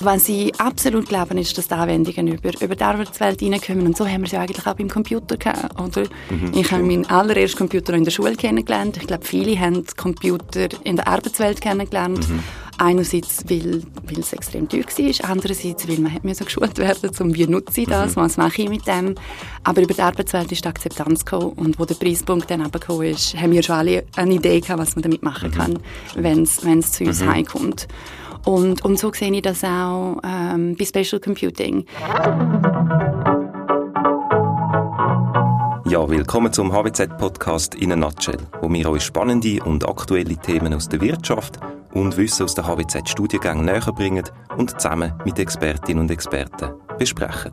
Was sie absolut glauben, ist, dass die Anwendungen über, über die Arbeitswelt reinkommen. Und so haben wir es ja eigentlich auch beim Computer gehabt. Oder? Mhm, ich habe meinen allerersten Computer in der Schule kennengelernt. Ich glaube, viele haben Computer in der Arbeitswelt kennengelernt. Mhm. Einerseits, weil, weil es extrem teuer war, andererseits, weil man hat so geschult werden, um wie nutze ich das, mhm. was mache ich mit dem. Aber über die Arbeitswelt ist die Akzeptanz gekommen und wo der Preispunkt dann gekommen ist, haben wir schon alle eine Idee gehabt, was man damit machen mhm. kann, wenn es zu uns mhm. heimkommt. Und, und so sehe ich das auch ähm, bei Spatial Computing. Ja, willkommen zum HWZ-Podcast in a Nutshell, wo wir euch spannende und aktuelle Themen aus der Wirtschaft und Wissen aus der HWZ-Studiengängen näher bringen und zusammen mit Expertinnen und Experten besprechen.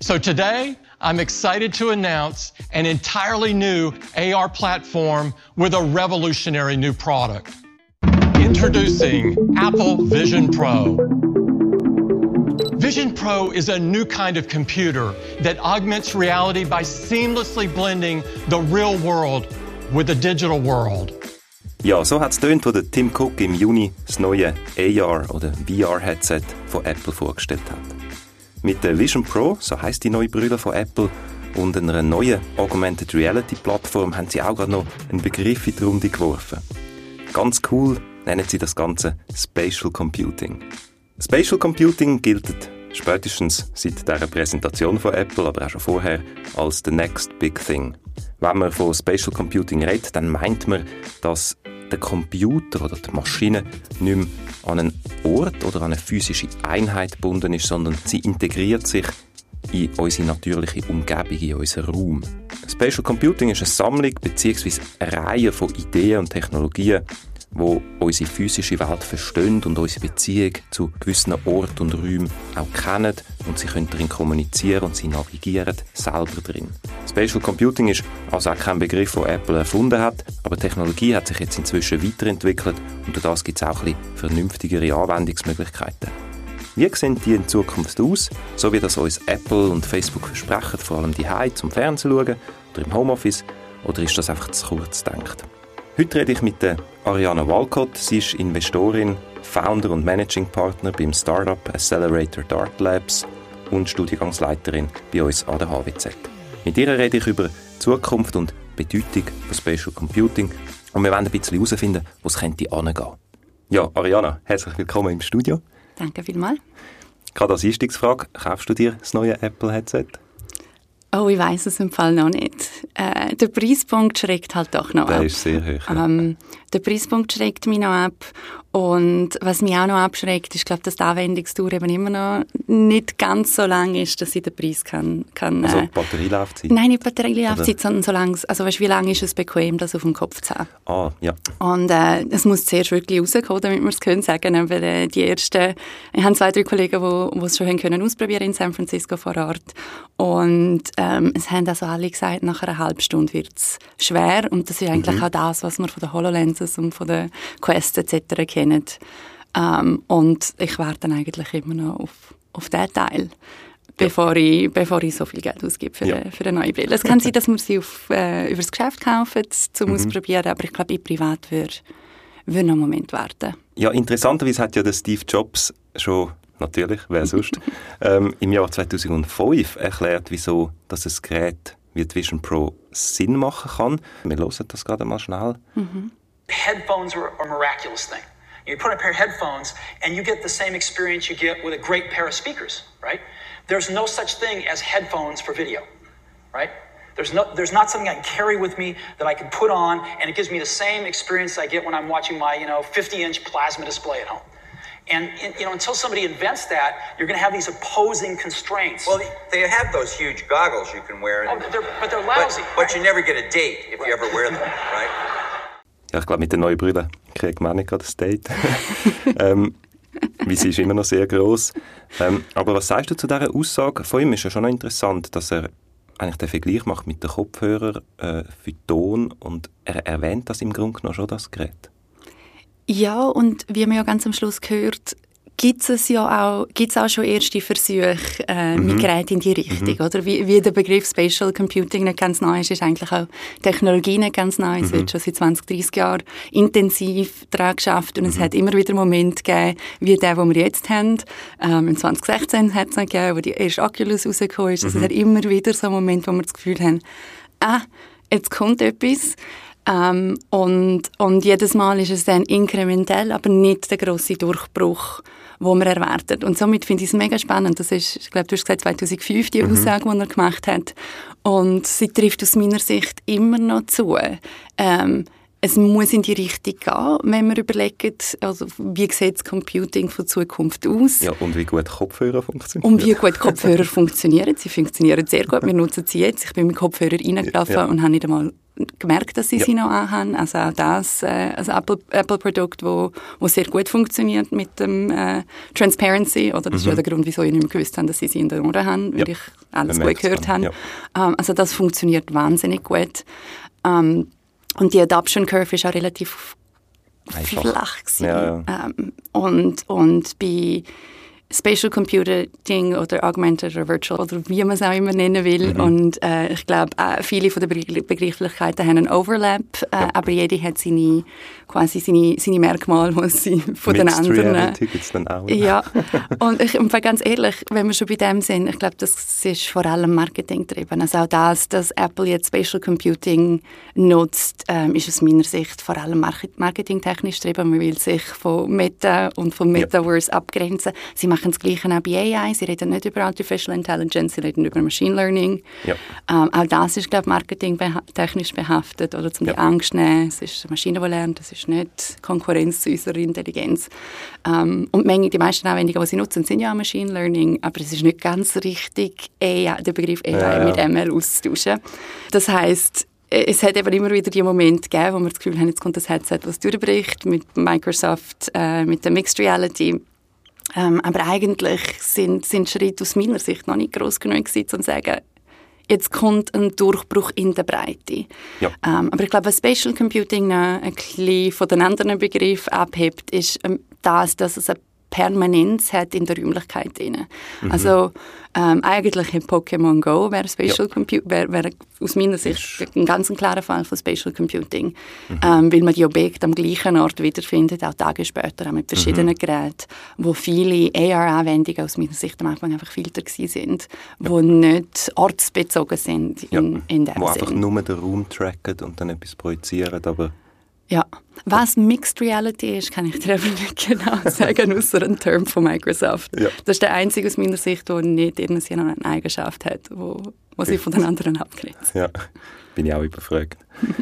So today, I'm excited to announce an entirely new AR platform with a revolutionary new product. Introducing Apple Vision Pro. Vision Pro is a new kind of computer that augments reality by seamlessly blending the real world with the digital world. Ja, so hat es tönt, wo der Tim Cook im Juni das neue AR oder VR-Headset von Apple vorgestellt hat. Mit der Vision Pro, so heißt die neue Brille von Apple, und einer neuen Augmented Reality Plattform haben sie auch gerade noch einen Begriff in die Runde geworfen. Ganz cool nennen sie das Ganze Spatial Computing. Spatial Computing gilt spätestens seit der Präsentation von Apple, aber auch schon vorher, als the next big thing. Wenn man von Spatial Computing redet, dann meint man, dass der Computer oder die Maschine nicht mehr an einen Ort oder an eine physische Einheit gebunden ist, sondern sie integriert sich in unsere natürliche Umgebung, in unseren Raum. Spatial Computing ist eine Sammlung bzw. eine Reihe von Ideen und Technologien, wo unsere physische Welt verstehen und unsere Beziehung zu gewissen Orten und Räumen auch kennen und sie können darin kommunizieren und sie navigieren selber drin. Spatial Computing ist also auch kein Begriff, den Apple erfunden hat, aber die Technologie hat sich jetzt inzwischen weiterentwickelt und durch das gibt es auch ein bisschen vernünftigere Anwendungsmöglichkeiten. Wie sehen die in Zukunft aus, so wie das uns Apple und Facebook versprechen, vor allem die zum Fernsehen schauen oder im Homeoffice, oder ist das einfach zu kurz gedacht? Heute rede ich mit der Ariana Walcott. Sie ist Investorin, Founder und Managing Partner beim Startup Accelerator Dart Labs und Studiengangsleiterin bei uns an der HWZ. Mit ihr rede ich über Zukunft und Bedeutung von Spatial Computing und wir wollen ein bisschen herausfinden, wo es könnte. Ja, Ariana, herzlich willkommen im Studio. Danke vielmals. Gerade als Einstiegsfrage, kaufst du dir das neue Apple-Headset? Oh, ich weiß es im Fall noch nicht. Äh, der Preispunkt schreckt halt doch noch der ab. Der ist sehr hoch. Ähm, der Preispunkt schreckt mich noch ab und was mich auch noch abschreckt, ist, glaube dass die Anwendungstour eben immer noch nicht ganz so lang ist, dass ich den Preis kann... kann also äh, Batterielaufzeit? Nein, nicht Batterielaufzeit, sondern so lang, also weißt, wie lange ist es bequem, das auf dem Kopf zu haben. Ah, ja. Und äh, es muss zuerst wirklich rauskommen, damit wir es können sagen. Aber äh, die ersten, ich habe zwei, drei Kollegen, die es schon haben können ausprobieren in San Francisco vor Ort. Und ähm, es haben also alle gesagt, nach einer halben Stunde wird es schwer. Und das ist eigentlich mhm. auch das, was man von den HoloLenses und von den Quest etc. kennen kennen. Ähm, und ich warte dann eigentlich immer noch auf, auf diesen Teil, bevor, ich, bevor ich so viel Geld ausgebe für, ja. eine, für eine neue Brille. Es kann sein, dass wir sie auf, äh, über das Geschäft kaufen, zum mhm. Ausprobieren, aber ich glaube, ich privat würde würd noch einen Moment warten. Ja, interessanterweise hat ja der Steve Jobs schon natürlich, wer sonst, ähm, im Jahr 2005 erklärt, wieso dass ein Gerät wie die Vision Pro Sinn machen kann. Wir hören das gerade mal schnell. Mhm. Headphones are a miraculous thing. You put on a pair of headphones and you get the same experience you get with a great pair of speakers, right? There's no such thing as headphones for video, right? There's, no, there's not something I can carry with me that I can put on and it gives me the same experience I get when I'm watching my, you know, 50-inch plasma display at home. And you know, until somebody invents that, you're going to have these opposing constraints. Well, they have those huge goggles you can wear. Oh, they're, but they're lousy. But, but right? you never get a date if right. you ever wear them, right? Ja, ich glaube, mit den neuen Brüllen kriegt man nicht gerade das Date. ähm, weil sie ist immer noch sehr groß. Ähm, aber was sagst du zu dieser Aussage? Von ihm ist ja schon noch interessant, dass er eigentlich den Vergleich macht mit den Kopfhörern äh, für Ton und er erwähnt das im Grunde genommen schon, das Gerät. Ja, und wie man ja ganz am Schluss gehört, gibt es ja auch, gibt's auch schon erste Versuche äh, mit Geräten in die Richtung, mhm. oder? Wie, wie der Begriff Spatial Computing nicht ganz neu ist, ist eigentlich auch Technologie nicht ganz neu. Es wird schon seit 20, 30 Jahren intensiv daran geschafft und es hat immer wieder Momente gegeben, wie der, den wir jetzt haben. Ähm, in 2016 hat es noch gegeben, wo die erste Oculus rausgekommen ist. Also es hat immer wieder so Momente, wo wir das Gefühl haben, ah, jetzt kommt etwas. Ähm, und, und jedes Mal ist es dann inkrementell, aber nicht der große Durchbruch, wo man erwartet. Und somit finde ich es mega spannend. Das ist, ich glaube, du hast gesagt 2005 die mhm. Aussage, die er gemacht hat. Und sie trifft aus meiner Sicht immer noch zu. Ähm, es muss in die Richtung gehen, wenn wir überlegen, also wie sieht das Computing von Zukunft aus. Ja, und wie gut Kopfhörer funktionieren. Und wie gut Kopfhörer funktionieren. Sie funktionieren sehr gut. Wir nutzen sie jetzt. Ich bin mit Kopfhörer reingelaufen ja. und habe nicht einmal gemerkt, dass sie ja. sie noch anhaben. Also auch das, äh, ein Apple-Produkt, Apple wo, wo sehr gut funktioniert mit dem äh, Transparency, oder das mhm. ist ja mhm. der Grund, wieso ich nicht mehr gewusst habe, dass sie sie in den Ohren haben, weil ja. ich alles gut gehört habe. Ja. Ähm, also das funktioniert wahnsinnig gut. Ähm, und die Adoption Curve ist auch relativ Einfach. flach ja, ja. Ähm, und, und bei Spatial Computing oder Augmented oder Virtual oder wie man es auch immer nennen will. Mhm. Und äh, ich glaube, äh, viele von den Begrifflichkeiten haben einen Overlap, äh, ja. aber jede hat seine, quasi seine, seine Merkmale, die sie von Mixed den anderen... Reality gibt's dann auch. Ja, und ich, und ganz ehrlich, wenn wir schon bei dem sind, ich glaube, das ist vor allem Marketing getrieben. Also auch das, dass Apple jetzt Spatial Computing nutzt, ähm, ist aus meiner Sicht vor allem marketingtechnisch getrieben. Man will sich von Meta und vom Metaverse ja. abgrenzen. Sie machen machen das Gleiche auch bei AI. Sie reden nicht über Artificial Intelligence, sie reden über Machine Learning. Ja. Ähm, auch das ist, glaube ich, marketingtechnisch behaftet oder zum ja. die Angst nehmen. Es ist eine Maschine, die lernt, das ist nicht Konkurrenz zu unserer Intelligenz. Ähm, und Menge, die meisten Anwendungen, die sie nutzen, sind ja Machine Learning, aber es ist nicht ganz richtig, AI, den Begriff AI ja, mit ML auszutauschen. Das heißt es hat eben immer wieder die Momente gegeben, wo wir das Gefühl haben, jetzt kommt das Headset, was durchbricht, mit Microsoft, äh, mit der Mixed Reality. Ähm, aber eigentlich sind, sind Schritte aus meiner Sicht noch nicht groß genug gewesen, um zu sagen, jetzt kommt ein Durchbruch in der Breite. Ja. Ähm, aber ich glaube, was Spatial Computing ein bisschen von den anderen Begriffen abhebt, ist ähm, das, dass es eine Permanenz hat in der Räumlichkeit. Mhm. Also ähm, eigentlich in Pokémon Go wäre Spatial ja. Computing wär, wär aus meiner Sicht ein ganz klarer Fall von Spatial Computing, mhm. ähm, weil man die Objekte am gleichen Ort wiederfindet, auch Tage später, auch mit verschiedenen mhm. Geräten, wo viele AR-Anwendungen aus meiner Sicht am Anfang einfach Filter sind, ja. wo nicht ortsbezogen sind in, ja. in der Wo Sinn. einfach nur den Raum tracken und dann etwas projizieren, aber ja, was Mixed Reality ist, kann ich dir einfach nicht genau sagen, außer ein Term von Microsoft. Ja. Das ist der einzige aus meiner Sicht, der nicht irgendeine Eigenschaft hat, wo, wo sie von den anderen abgrenzt. Ja, bin ich auch überfragt.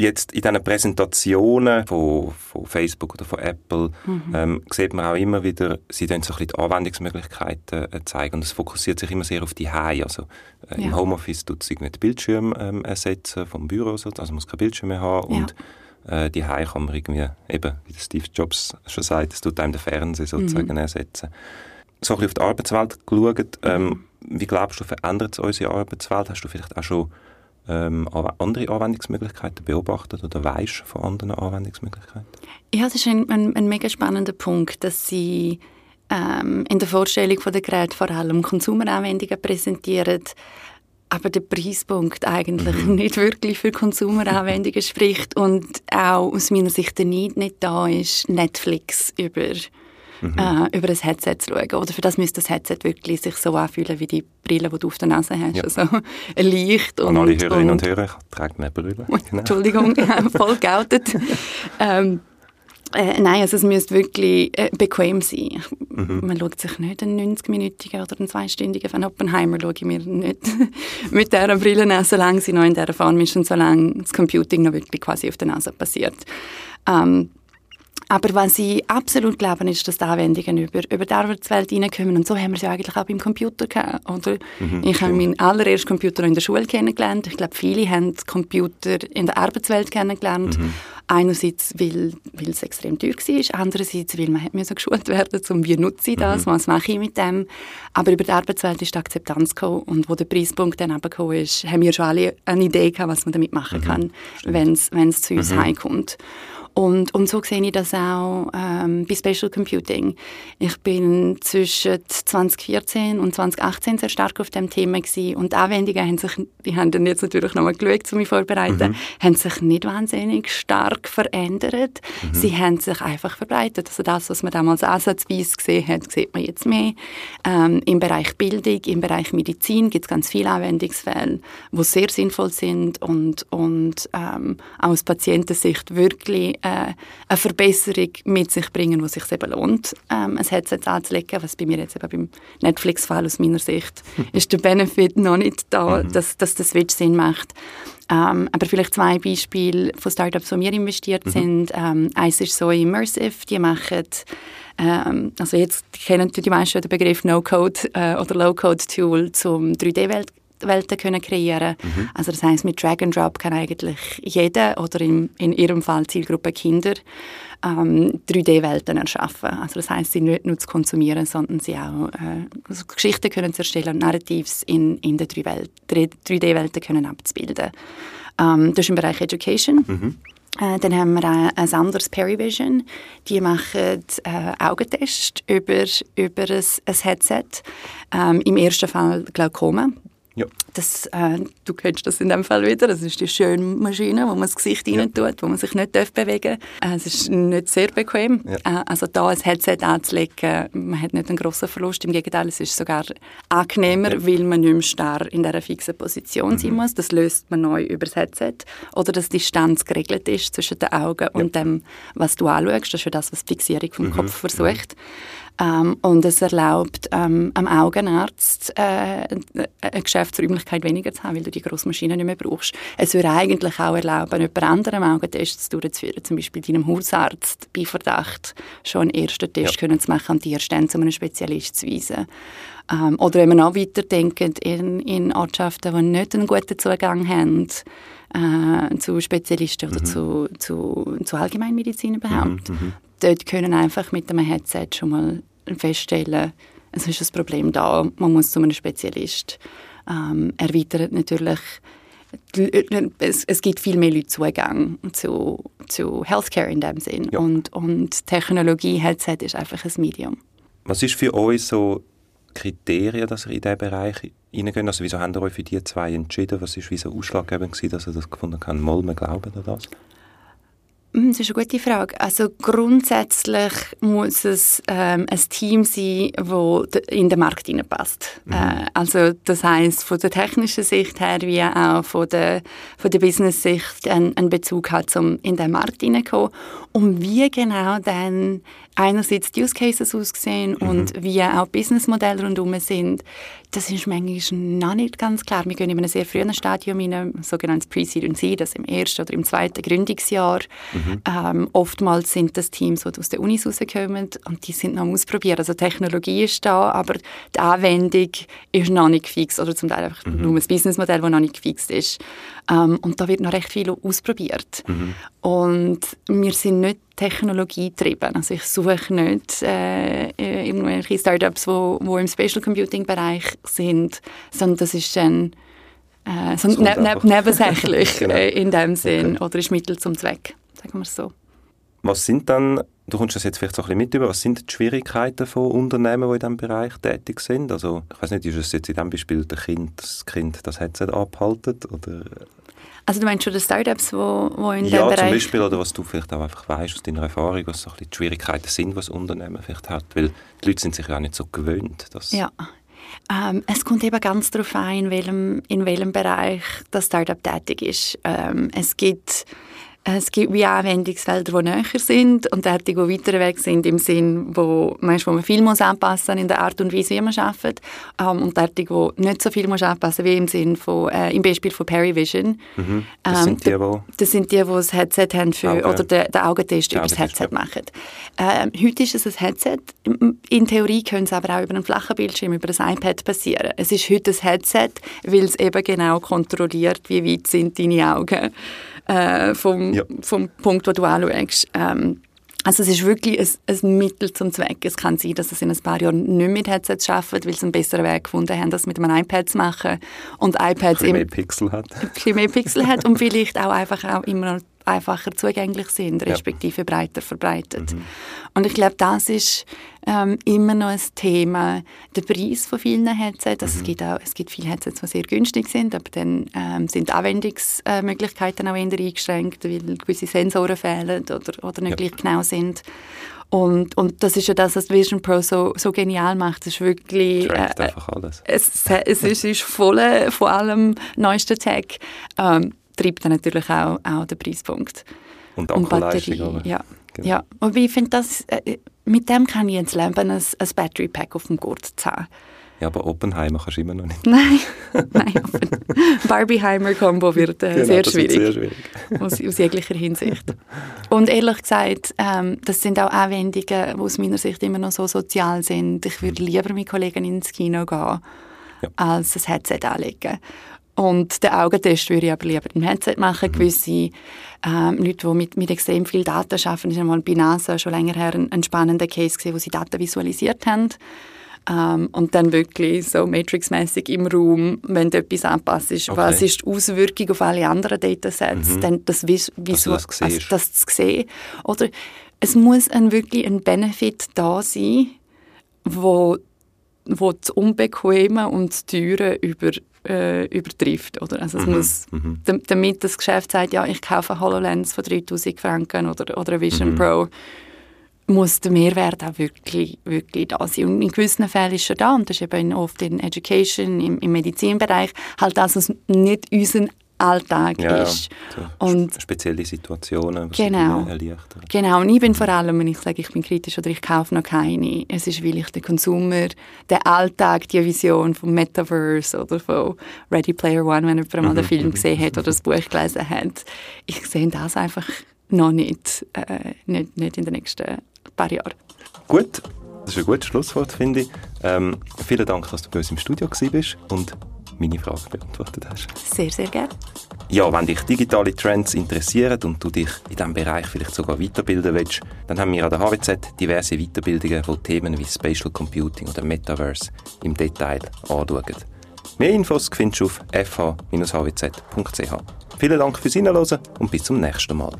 Jetzt in diesen Präsentationen von, von Facebook oder von Apple mhm. ähm, sieht man auch immer wieder, sie dann so ein bisschen die Anwendungsmöglichkeiten äh, zeigen und es fokussiert sich immer sehr auf die High. Also äh, ja. im Homeoffice tut es irgendwie den Bildschirm ähm, ersetzen vom Büro, also man muss kein Bildschirm mehr haben ja. und äh, die Hause kann man irgendwie, eben, wie Steve Jobs schon sagt, es tut einem den Fernseher sozusagen mhm. ersetzen. So ein bisschen auf die Arbeitswelt geschaut, ähm, wie glaubst du, verändert es unsere Arbeitswelt? Hast du vielleicht auch schon ähm, andere Anwendungsmöglichkeiten beobachtet oder weißt von anderen Anwendungsmöglichkeiten? Ja, das ist ein, ein, ein mega spannender Punkt, dass sie ähm, in der Vorstellung von der Geräte vor allem Konsumeranwendungen präsentieren, aber der Preispunkt eigentlich mhm. nicht wirklich für Konsumeranwendungen spricht und auch aus meiner Sicht der Need nicht da ist, Netflix über, mhm. äh, über ein Headset zu schauen. Oder für das müsste das Headset wirklich sich so anfühlen wie die Brille, die du auf der Nase hast. Ja. Also ein Licht und... Und alle Hörerinnen und, und Hörer, tragen eine Brille. Genau. Entschuldigung, voll geoutet. ähm, äh, nein, also es müsste wirklich äh, bequem sein. Mhm. Man schaut sich nicht einen 90-minütigen oder einen zweistündigen von Oppenheimer schaue ich mir nicht mit dieser Brille an, solange sie noch in dieser Form ist und solange das Computing noch wirklich quasi auf der Nase passiert. Ähm, aber was ich absolut glaube, ist, dass die Anwendungen über, über die Arbeitswelt reinkommen. Und so haben wir es ja eigentlich auch beim Computer gehabt. Oder? Mhm, ich habe meinen allerersten Computer in der Schule kennengelernt. Ich glaube, viele haben Computer in der Arbeitswelt kennengelernt. Mhm. Einerseits, weil, weil es extrem teuer war, andererseits, weil man hat geschult werden um wie nutze ich das, mhm. was mache ich mit dem. Aber über die Arbeitswelt ist die Akzeptanz gekommen und wo der Preispunkt dann gekommen ist, haben wir schon alle eine Idee gehabt, was man damit machen mhm. kann, wenn es zu uns mhm. heimkommt. Und, und so sehe ich das auch ähm, bei Special Computing. Ich bin zwischen 2014 und 2018 sehr stark auf dem Thema gewesen. und die Anwendungen haben sich, die haben dann jetzt natürlich nochmal geschaut, um mich vorzubereiten, mhm. haben sich nicht wahnsinnig stark verändert. Mhm. Sie haben sich einfach verbreitet. Also das, was man damals ansatzweise gesehen hat, sieht man jetzt mehr. Ähm, Im Bereich Bildung, im Bereich Medizin gibt es ganz viele Anwendungsfälle, die sehr sinnvoll sind und, und ähm, aus Patientensicht wirklich äh, eine Verbesserung mit sich bringen, die sich eben lohnt, ähm, ein Headset anzulegen, was bei mir jetzt eben beim Netflix-Fall aus meiner Sicht ist der Benefit noch nicht da, mhm. dass, dass der Switch Sinn macht. Ähm, aber vielleicht zwei Beispiele von Startups, die wir investiert mhm. sind. Ähm, eins ist so Immersive, die machen ähm, also jetzt kennen die meisten den Begriff No-Code äh, oder Low-Code-Tool zum 3D-Welt Welten können kreieren mhm. Also das heißt, mit Drag and Drop kann eigentlich jeder oder in, in ihrem Fall Zielgruppe Kinder ähm, 3D-Welten erschaffen. Also das heißt, sie nicht nur zu konsumieren, sondern sie auch äh, also Geschichten können zu erstellen und Narratives in, in den 3D-Welten können abzubilden. Ähm, das ist im Bereich Education. Mhm. Äh, dann haben wir ein, ein anderes Perivision. Die machen äh, Augentests über, über ein, ein Headset. Ähm, Im ersten Fall Glaukoma. Ja. Das, äh, du kennst das in dem Fall wieder. Das ist die schöne Maschine, wo man das Gesicht ja. rein tut, wo man sich nicht bewegen darf. Äh, es ist nicht sehr bequem. Ja. Äh, also da ein Headset anzulegen, man hat nicht einen grossen Verlust. Im Gegenteil, es ist sogar angenehmer, ja. weil man nicht mehr starr in dieser fixen Position mhm. sein muss. Das löst man neu über das Headset. Oder dass die Distanz geregelt ist zwischen den Augen und dem, was du anschaust. Das ist ja das, was die Fixierung vom mhm. Kopf versucht. Mhm. Ähm, und es erlaubt ähm, am Augenarzt äh, eine Geschäftsräumlichkeit weniger zu haben, weil du die grosse Maschine nicht mehr brauchst. Es würde eigentlich auch erlauben, jemand anderem Augentests durchzuführen, zum Beispiel deinem Hausarzt bei Verdacht schon einen ersten Test ja. können zu machen und erst dann zu einem Spezialist zu weisen. Ähm, oder wenn wir noch weiterdenken in, in Ortschaften, die nicht einen guten Zugang haben, äh, zu Spezialisten oder mhm. zu, zu, zu Allgemeinmedizin überhaupt. Mhm, mhm. Dort können einfach mit einem Headset schon mal feststellen, es ist ein Problem da, man muss zu einem Spezialist. Ähm, erweitert natürlich es, es, gibt viel mehr Leute Zugang zu, zu Healthcare in dem Sinn. Ja. Und, und Technologie, Headset ist einfach ein Medium. Was ist für euch so Kriterien, dass ihr in diesen Bereich hineingehen? Also wieso habt ihr euch für die zwei entschieden? Was war so ausschlaggebend gewesen, dass ihr das gefunden habt? Mal, wir glauben an das? Hm, das ist eine gute Frage. Also grundsätzlich muss es ähm, ein Team sein, das in den Markt hineinpasst. Mhm. Äh, also das heißt von der technischen Sicht her wie auch von der, von der Business-Sicht einen, einen Bezug hat, um in den Markt hineinzukommen. Und wie genau dann einerseits die Use Cases aussehen mhm. und wie auch Businessmodelle rundherum sind, das ist manchmal noch nicht ganz klar. Wir gehen in einem sehr frühen Stadium in ein sogenanntes Pre-Seed und Seed, das im ersten oder im zweiten Gründungsjahr. Mhm. Ähm, oftmals sind das Teams, die aus den Unis rauskommen und die sind noch am Ausprobieren. Also Technologie ist da, aber die Anwendung ist noch nicht fix oder zum Teil einfach mhm. nur ein Businessmodell, das noch nicht gefixt ist. Ähm, und da wird noch recht viel ausprobiert. Mhm. Und wir sind nicht technologietrieben. Also ich suche nicht äh, irgendwelche Startups, die wo, wo im Special Computing Bereich sind, sondern das ist dann äh, so ne ne nebensächlich genau. äh, in dem Sinn okay. oder ist Mittel zum Zweck, sagen wir es so. Was sind dann, du kommst das jetzt vielleicht so ein bisschen mit über, was sind die Schwierigkeiten von Unternehmen, die in diesem Bereich tätig sind? Also ich weiß nicht, ist es jetzt in diesem Beispiel der kind, das Kind das Headset abhaltet oder also du meinst schon die Startups, die in ja, dem Bereich... Ja, zum Beispiel, oder was du vielleicht auch einfach weißt aus deiner Erfahrung, was so ein bisschen die Schwierigkeiten sind, was Unternehmen vielleicht hat, weil die Leute sind sich ja auch nicht so gewöhnt. Dass ja, ähm, es kommt eben ganz darauf ein, in welchem, in welchem Bereich das Startup tätig ist. Ähm, es gibt es gibt wie Anwendungsfelder, die näher sind und die, die weiter weg sind, im Sinn, wo, wo man viel muss anpassen in der Art und Weise, wie man arbeitet. Ähm, und die, die nicht so viel muss anpassen wie im Sinn von, äh, im Beispiel von Perivision. Mhm. Das, ähm, sind die, wo das sind die, die das Headset haben für, Auge. oder den, den Augentest über das Headset ja. machen. Ähm, heute ist es ein Headset. In Theorie können es aber auch über einen flachen Bildschirm, über ein iPad passieren. Es ist heute ein Headset, weil es eben genau kontrolliert, wie weit sind deine Augen äh, vom, ja. vom Punkt, wo du anschaust. Ähm, also es ist wirklich ein, ein, Mittel zum Zweck. Es kann sein, dass es in ein paar Jahren nicht mit Headsets schaffen, weil sie einen besseren Weg gefunden haben, das mit einem iPad zu machen. Und iPads ein bisschen mehr Pixel hat. Ein bisschen mehr Pixel hat und vielleicht auch einfach auch immer einfacher zugänglich sind, respektive ja. breiter verbreitet. Mhm. Und ich glaube, das ist ähm, immer noch ein Thema, der Preis von vielen Headsets. Also mhm. es, gibt auch, es gibt viele Headsets, die sehr günstig sind, aber dann ähm, sind Anwendungsmöglichkeiten auch eher eingeschränkt, weil gewisse Sensoren fehlen oder, oder nicht ja. gleich genau sind. Und, und das ist ja das, was Vision Pro so, so genial macht. Es ist wirklich... Äh, einfach alles. Es, es, ist, ist voll von allem neuesten Tech. Ähm, treibt dann natürlich auch, auch den Preispunkt. Und Akkuleistung. Ja. Genau. ja. Aber ich finde, das, äh, mit dem kann ich jetzt leben, ein, ein Battery Pack auf dem Gurt zu haben. Ja, aber Oppenheimer kannst du immer noch nicht. Nein, nein Barbieheimer-Kombo wird äh, genau, sehr, schwierig, sehr schwierig. aus, aus, jeglicher Hinsicht. Und ehrlich gesagt, ähm, das sind auch Anwendungen, die aus meiner Sicht immer noch so sozial sind. Ich würde lieber mit Kollegen ins Kino gehen, ja. als ein Headset anlegen. Und den Augentest würde ich aber lieber im Headset machen. Mhm. Gewisse ähm, Leute, die mit, mit extrem viel Daten arbeiten, ist einmal bei NASA schon länger her ein, ein spannender Case gewesen, wo sie Daten visualisiert haben. Ähm, und dann wirklich so Matrix-mäßig im Raum, wenn du etwas anpasst, okay. was ist die Auswirkung auf alle anderen Datasets, mhm. dann das, vis visu also das, also das zu sehen. Oder es muss ein, wirklich ein Benefit da sein, wo, wo das Unbequeme und das Teure über äh, übertrifft. Oder? Also es mhm. muss, mhm. damit das Geschäft sagt, ja, ich kaufe eine HoloLens von 3000 Franken oder, oder eine Vision mhm. Pro, muss der Mehrwert auch wirklich, wirklich da sein. Und in gewissen Fällen ist er da, und das ist eben oft in Education, im, im Medizinbereich, halt das, was nicht unser Alltag ja, ist. So und spezielle Situationen, was genau, erleichtern. Genau, und ich bin vor allem, wenn ich sage, ich bin kritisch oder ich kaufe noch keine, es ist, weil ich den Consumer, den Alltag, die Vision vom Metaverse oder von Ready Player One, wenn jemand mal den Film gesehen hat oder das Buch gelesen hat, ich sehe das einfach noch nicht, äh, nicht, nicht in den nächsten paar Jahren. Gut, das ist ein gutes Schlusswort, finde ich. Ähm, vielen Dank, dass du bei uns im Studio bist und meine Frage beantwortet hast. Sehr, sehr gerne. Ja, wenn dich digitale Trends interessieren und du dich in diesem Bereich vielleicht sogar weiterbilden willst, dann haben wir an der HWZ diverse Weiterbildungen, die Themen wie Spatial Computing oder Metaverse im Detail anschauen. Mehr Infos findest du auf fh-hwz.ch. Vielen Dank fürs Hinhören und bis zum nächsten Mal.